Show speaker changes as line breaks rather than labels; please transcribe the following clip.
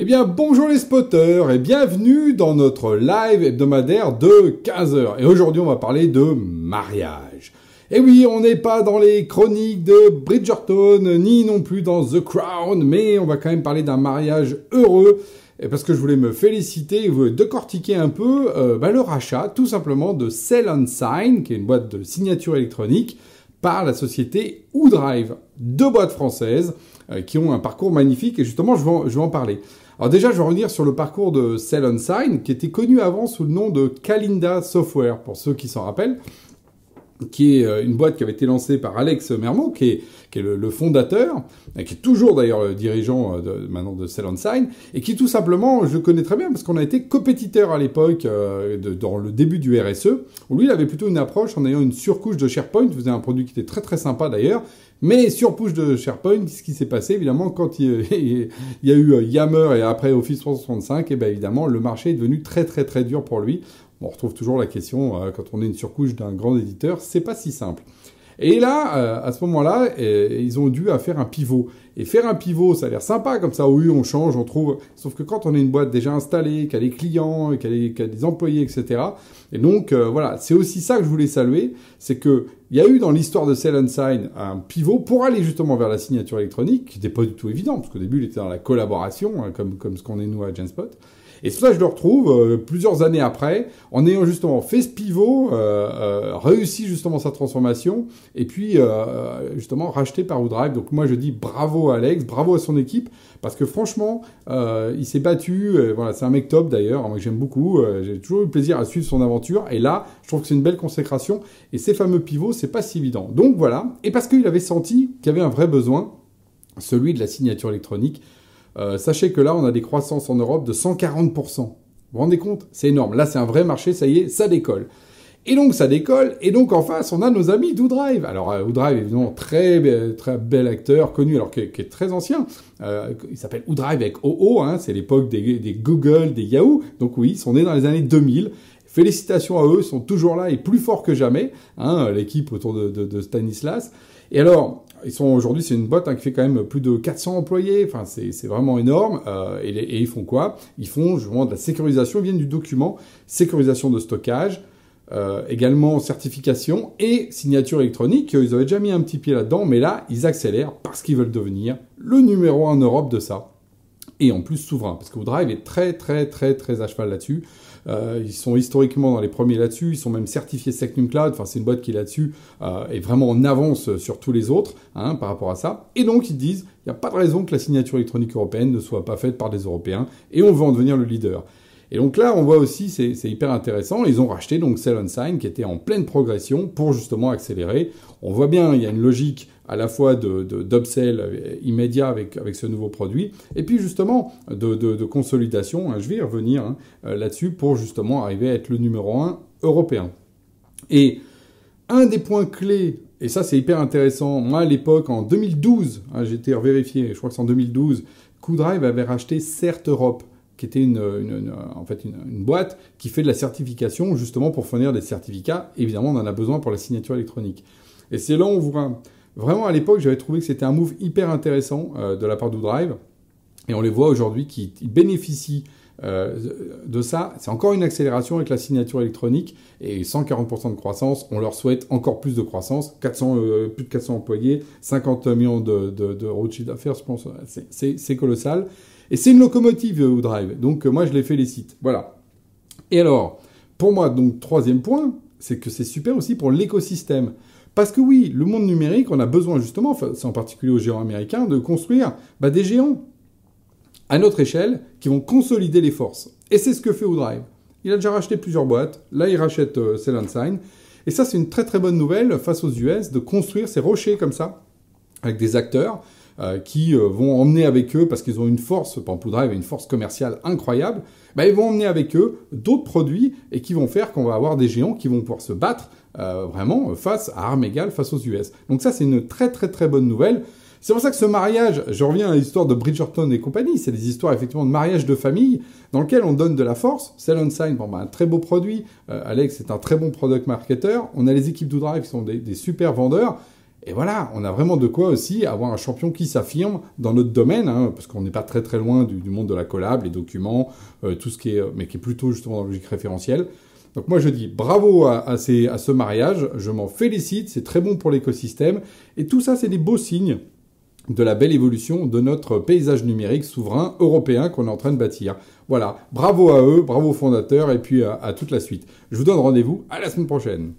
Eh bien, bonjour les spotters et bienvenue dans notre live hebdomadaire de 15h. Et aujourd'hui, on va parler de mariage. Et oui, on n'est pas dans les chroniques de Bridgerton, ni non plus dans The Crown, mais on va quand même parler d'un mariage heureux. Parce que je voulais me féliciter et vous décortiquer un peu euh, bah, le rachat, tout simplement, de Sell and Sign, qui est une boîte de signature électronique, par la société Oudrive. Deux boîtes françaises qui ont un parcours magnifique, et justement, je vais je vais en parler. Alors déjà, je vais revenir sur le parcours de Cell on Sign, qui était connu avant sous le nom de Kalinda Software, pour ceux qui s'en rappellent, qui est euh, une boîte qui avait été lancée par Alex Mermot, qui est, qui est le, fondateur, et qui est toujours d'ailleurs le dirigeant euh, de, maintenant de Cell on Sign, et qui tout simplement, je le connais très bien parce qu'on a été compétiteur à l'époque euh, dans le début du RSE, où lui il avait plutôt une approche en ayant une surcouche de SharePoint, faisait un produit qui était très très sympa d'ailleurs, mais sur push de SharePoint, ce qui s'est passé, évidemment, quand il, y a eu euh, Yammer et après Office 365, et bien évidemment, le marché est devenu très très très dur pour lui. On retrouve toujours la question, euh, quand on est une surcouche d'un grand éditeur, c'est pas si simple. Et là, euh, à ce moment-là, ils ont dû faire un pivot. Et faire un pivot, ça a l'air sympa comme ça. Oui, on change, on trouve. Sauf que quand on est une boîte déjà installée, qu'elle a des clients, qu'elle a, des employés, etc. Et donc, euh, voilà, c'est aussi ça que je voulais saluer. C'est que il y a eu dans l'histoire de Sell and Sign un pivot pour aller justement vers la signature électronique, qui n'était pas du tout évident, parce qu'au début, il était dans la collaboration, hein, comme, comme ce qu'on est nous à Genspot. Et ça, je le retrouve euh, plusieurs années après, en ayant justement fait ce pivot, euh, euh, réussi justement sa transformation, et puis justement racheté par Woodrive. Donc moi, je dis bravo à Alex, bravo à son équipe, parce que franchement, il s'est battu. voilà, c'est un mec top d'ailleurs, moi que j'aime beaucoup. J'ai toujours eu plaisir à suivre son aventure, et là, je trouve que c'est une belle consécration. Et ces fameux pivots, c'est pas si évident. Donc voilà, et parce qu'il avait senti qu'il y avait un vrai besoin, celui de la signature électronique. Euh, sachez que là, on a des croissances en Europe de 140%. Vous vous rendez compte? C'est énorme. Là, c'est un vrai marché, ça y est, ça décolle. Et donc, ça décolle. Et donc, en face, on a nos amis d'Oudrive. Alors, euh, Oudrive, évidemment, très, très bel acteur, connu, alors qui est, très ancien. Euh, il s'appelle Oudrive avec OO. Hein, c'est l'époque des, Google, des Yahoo. Donc oui, ils sont nés dans les années 2000. Félicitations à eux, ils sont toujours là et plus forts que jamais. Hein, l'équipe autour de, de Stanislas. Et alors, ils sont aujourd'hui, c'est une boîte hein, qui fait quand même plus de 400 employés. Enfin, c'est vraiment énorme. Euh, et, ils font quoi? Ils font justement de la sécurisation. Ils viennent du document sécurisation de stockage, euh, également certification et signature électronique. Ils avaient déjà mis un petit pied là-dedans, mais là, ils accélèrent parce qu'ils veulent devenir le numéro un en Europe de ça. Et en plus souverain, parce que Drive est très très très très à cheval là-dessus. Euh, ils sont historiquement dans les premiers là-dessus. Ils sont même certifiés Secnum Cloud. Enfin, c'est une boîte qui là-dessus euh, est vraiment en avance sur tous les autres hein, par rapport à ça. Et donc, ils disent, il n'y a pas de raison que la signature électronique européenne ne soit pas faite par des Européens. Et on veut en devenir le leader. Et donc là, on voit aussi, c'est hyper intéressant, ils ont racheté donc Sell on Sign qui était en pleine progression pour justement accélérer. On voit bien, il y a une logique à la fois de, d'upsell immédiat avec, avec ce nouveau produit, et puis justement de, de consolidation, hein, je vais y revenir hein, euh, là-dessus, pour justement arriver à être le numéro un européen. Et un des points clés, et ça c'est hyper intéressant, moi à l'époque, en 2012, hein, été vérifié, je crois que c'est en 2012, QDrive avait racheté Cert Europe qui était une, en fait une, boîte qui fait de la certification justement pour fournir des certificats. Évidemment, on en a besoin pour la signature électronique. Et c'est là où on voit Vraiment, à l'époque, j'avais trouvé que c'était un move hyper intéressant euh, de la part d'Oudrive. Et on les voit aujourd'hui qui bénéficient euh, de ça. C'est encore une accélération avec la signature électronique et 140% de croissance. On leur souhaite encore plus de croissance. 400, euh, plus de 400 employés, 50 millions de, de, de d'affaires, je pense. C'est colossal. Et c'est une locomotive, Oudrive. Donc, moi, je les félicite. Voilà. Et alors, pour moi, donc, troisième point, c'est que c'est super aussi pour l'écosystème. Parce que oui, le monde numérique, on a besoin justement, c'est en particulier aux géants américains, de construire bah, des géants à notre échelle qui vont consolider les forces. Et c'est ce que fait Woodrive. Il a déjà racheté plusieurs boîtes, là il rachète euh. Et ça c'est une très très bonne nouvelle face aux US de construire ces rochers comme ça, avec des acteurs euh, qui euh, vont emmener avec eux, parce qu'ils ont une force, Woodrive a une force commerciale incroyable, bah, ils vont emmener avec eux d'autres produits et qui vont faire qu'on va avoir des géants qui vont pouvoir se battre euh, vraiment face à armes égales face aux US. Donc ça, c'est une très très très bonne nouvelle. C'est pour ça que ce mariage, je reviens à l'histoire de Bridgerton et compagnie, c'est des histoires effectivement de mariage de famille dans lequel on donne de la force. Cell Sign, bon, bah, un très beau produit. Euh, Alex est un très bon product marketer. On a les équipes d'Oudrive qui sont des, super vendeurs. Et voilà, on a vraiment de quoi aussi avoir un champion qui s'affirme dans notre domaine, hein, parce qu'on n'est pas très très loin du, monde de la collab, les documents, euh, tout ce qui est, mais qui est plutôt justement dans la logique référentielle. Donc moi je dis bravo à, ce mariage, je m'en félicite, c'est très bon pour l'écosystème, et tout ça c'est des beaux signes de la belle évolution de notre paysage numérique souverain européen qu'on est en train de bâtir. Voilà, bravo à eux, bravo aux fondateurs et puis à toute la suite. Je vous donne rendez-vous à la semaine prochaine.